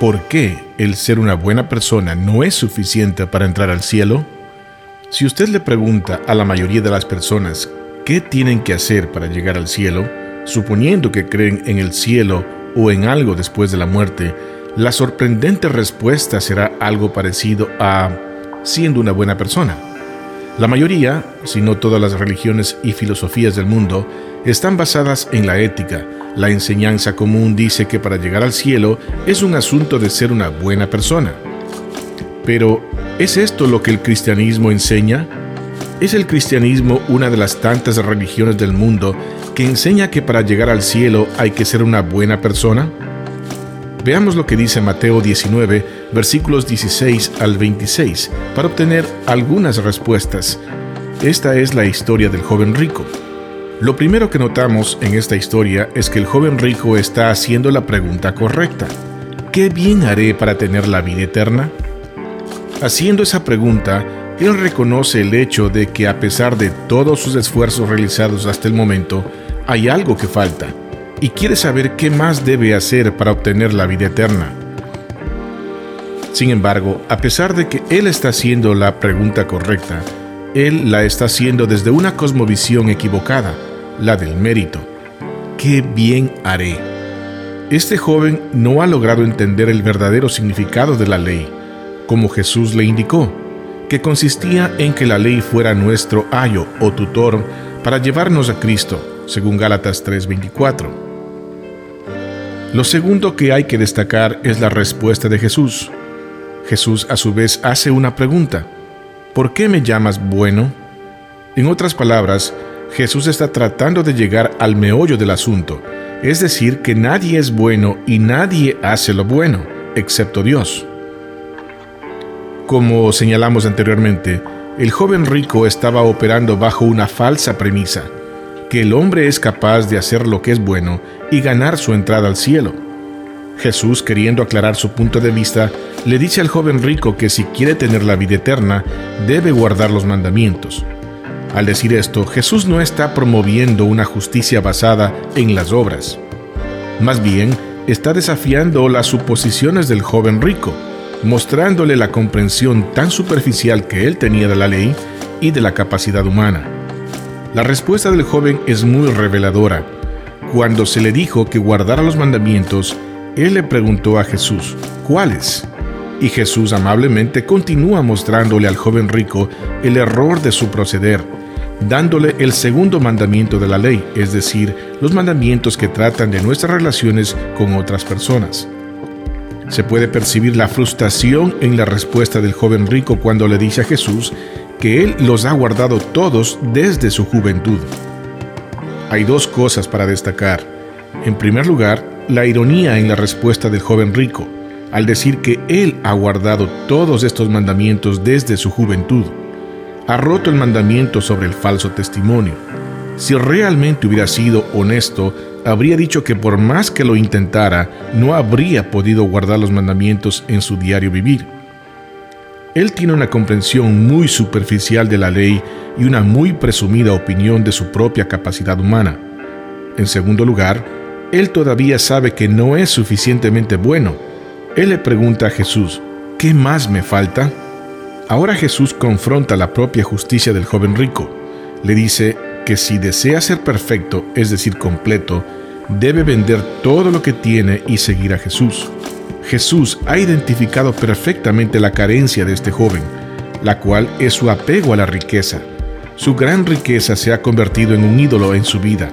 ¿Por qué el ser una buena persona no es suficiente para entrar al cielo? Si usted le pregunta a la mayoría de las personas qué tienen que hacer para llegar al cielo, suponiendo que creen en el cielo o en algo después de la muerte, la sorprendente respuesta será algo parecido a siendo una buena persona. La mayoría, si no todas las religiones y filosofías del mundo, están basadas en la ética. La enseñanza común dice que para llegar al cielo es un asunto de ser una buena persona. Pero, ¿es esto lo que el cristianismo enseña? ¿Es el cristianismo una de las tantas religiones del mundo que enseña que para llegar al cielo hay que ser una buena persona? Veamos lo que dice Mateo 19, versículos 16 al 26, para obtener algunas respuestas. Esta es la historia del joven rico. Lo primero que notamos en esta historia es que el joven rico está haciendo la pregunta correcta. ¿Qué bien haré para tener la vida eterna? Haciendo esa pregunta, él reconoce el hecho de que a pesar de todos sus esfuerzos realizados hasta el momento, hay algo que falta, y quiere saber qué más debe hacer para obtener la vida eterna. Sin embargo, a pesar de que él está haciendo la pregunta correcta, él la está haciendo desde una cosmovisión equivocada la del mérito. ¿Qué bien haré? Este joven no ha logrado entender el verdadero significado de la ley, como Jesús le indicó, que consistía en que la ley fuera nuestro ayo o tutor para llevarnos a Cristo, según Gálatas 3:24. Lo segundo que hay que destacar es la respuesta de Jesús. Jesús a su vez hace una pregunta. ¿Por qué me llamas bueno? En otras palabras, Jesús está tratando de llegar al meollo del asunto, es decir, que nadie es bueno y nadie hace lo bueno, excepto Dios. Como señalamos anteriormente, el joven rico estaba operando bajo una falsa premisa, que el hombre es capaz de hacer lo que es bueno y ganar su entrada al cielo. Jesús, queriendo aclarar su punto de vista, le dice al joven rico que si quiere tener la vida eterna, debe guardar los mandamientos. Al decir esto, Jesús no está promoviendo una justicia basada en las obras. Más bien, está desafiando las suposiciones del joven rico, mostrándole la comprensión tan superficial que él tenía de la ley y de la capacidad humana. La respuesta del joven es muy reveladora. Cuando se le dijo que guardara los mandamientos, él le preguntó a Jesús, ¿cuáles? Y Jesús amablemente continúa mostrándole al joven rico el error de su proceder dándole el segundo mandamiento de la ley, es decir, los mandamientos que tratan de nuestras relaciones con otras personas. Se puede percibir la frustración en la respuesta del joven rico cuando le dice a Jesús que Él los ha guardado todos desde su juventud. Hay dos cosas para destacar. En primer lugar, la ironía en la respuesta del joven rico, al decir que Él ha guardado todos estos mandamientos desde su juventud ha roto el mandamiento sobre el falso testimonio. Si realmente hubiera sido honesto, habría dicho que por más que lo intentara, no habría podido guardar los mandamientos en su diario vivir. Él tiene una comprensión muy superficial de la ley y una muy presumida opinión de su propia capacidad humana. En segundo lugar, él todavía sabe que no es suficientemente bueno. Él le pregunta a Jesús, ¿qué más me falta? Ahora Jesús confronta la propia justicia del joven rico. Le dice que si desea ser perfecto, es decir, completo, debe vender todo lo que tiene y seguir a Jesús. Jesús ha identificado perfectamente la carencia de este joven, la cual es su apego a la riqueza. Su gran riqueza se ha convertido en un ídolo en su vida.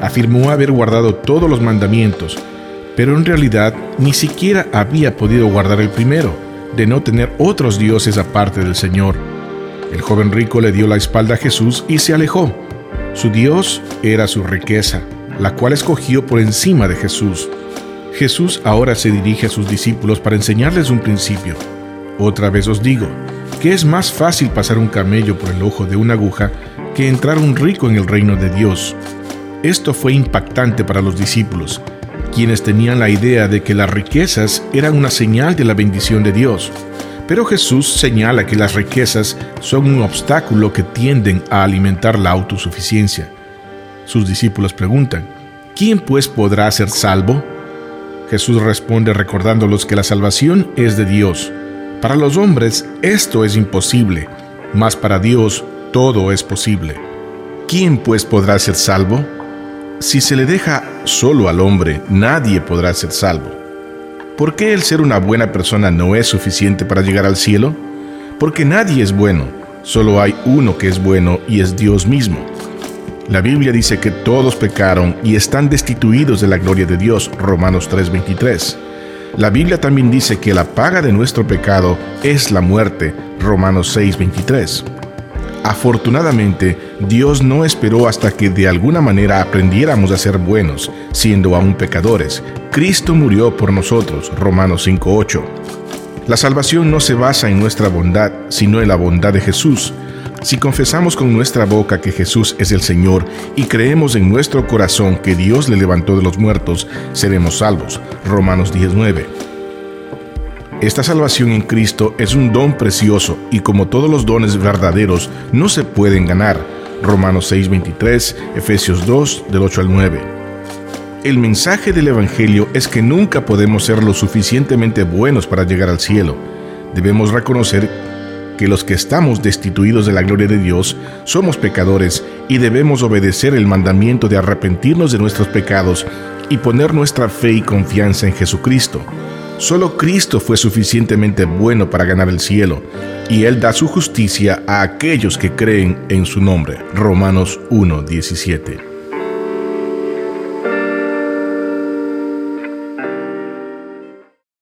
Afirmó haber guardado todos los mandamientos, pero en realidad ni siquiera había podido guardar el primero de no tener otros dioses aparte del Señor. El joven rico le dio la espalda a Jesús y se alejó. Su Dios era su riqueza, la cual escogió por encima de Jesús. Jesús ahora se dirige a sus discípulos para enseñarles un principio. Otra vez os digo, que es más fácil pasar un camello por el ojo de una aguja que entrar un rico en el reino de Dios. Esto fue impactante para los discípulos, quienes tenían la idea de que las riquezas eran una señal de la bendición de Dios. Pero Jesús señala que las riquezas son un obstáculo que tienden a alimentar la autosuficiencia. Sus discípulos preguntan, ¿quién pues podrá ser salvo? Jesús responde recordándolos que la salvación es de Dios. Para los hombres esto es imposible, mas para Dios todo es posible. ¿Quién pues podrá ser salvo? Si se le deja solo al hombre, nadie podrá ser salvo. ¿Por qué el ser una buena persona no es suficiente para llegar al cielo? Porque nadie es bueno, solo hay uno que es bueno y es Dios mismo. La Biblia dice que todos pecaron y están destituidos de la gloria de Dios, Romanos 3:23. La Biblia también dice que la paga de nuestro pecado es la muerte, Romanos 6:23. Afortunadamente, Dios no esperó hasta que de alguna manera aprendiéramos a ser buenos, siendo aún pecadores. Cristo murió por nosotros, Romanos 5:8. La salvación no se basa en nuestra bondad, sino en la bondad de Jesús. Si confesamos con nuestra boca que Jesús es el Señor y creemos en nuestro corazón que Dios le levantó de los muertos, seremos salvos. Romanos 19. Esta salvación en Cristo es un don precioso y como todos los dones verdaderos no se pueden ganar. Romanos 6:23, Efesios 2 del 8 al 9. El mensaje del Evangelio es que nunca podemos ser lo suficientemente buenos para llegar al cielo. Debemos reconocer que los que estamos destituidos de la gloria de Dios somos pecadores y debemos obedecer el mandamiento de arrepentirnos de nuestros pecados y poner nuestra fe y confianza en Jesucristo. Solo Cristo fue suficientemente bueno para ganar el cielo, y Él da su justicia a aquellos que creen en su nombre. Romanos 1:17.